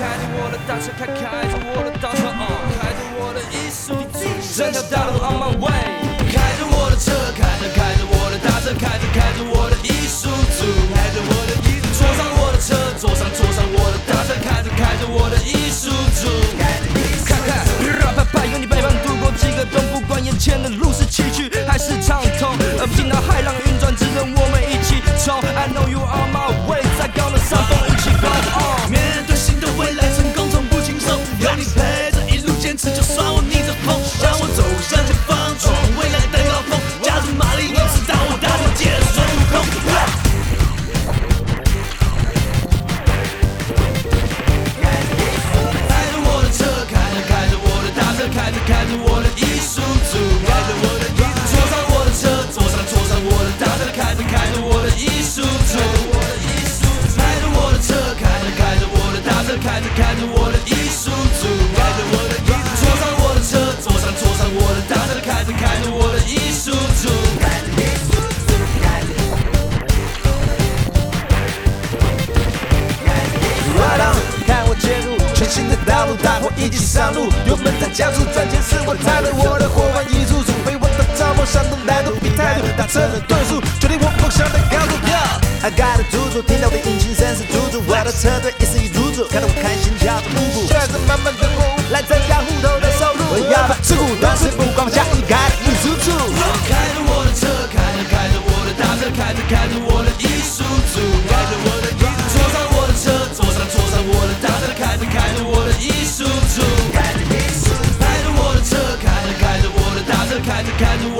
开着我的大车，开开着我的大车，uh, 开着我的艺术，整条大路 on my way。开着我的车，开着开着我的大车，开着开着我的艺术组，开着我的艺术，坐上我的车，坐上坐上我的大车，开着开着我的艺术组。看看，啪啪啪，有你陪伴度过几个冬，不管眼前的路是崎岖还是畅通，而不听到海浪开着开着我的艺术组，开着我的艺术，坐上我的车，坐上坐上我的大车，开着开着我的艺术组。看我切入全新的道路，大伙一起上路，油门在加速，赚钱是我态度，我的伙伴一组组，为我的造梦闪动难度比态度，大车的顿速决定我梦想的高度。I got a 猪猪，听到的引擎声是猪猪，我的车队一丝一入住，看得我开心跳着舞步，带着满满的货物来增加户头的收入。我要把持股当时不光下一改一输出。开着我的车，开着开着我的大车，开着开着我的艺术组，开着我的艺术，坐上我的车，坐上坐上我的大车，开着开着我的艺术组，开着我的车，开着开着我的大车，开着开着我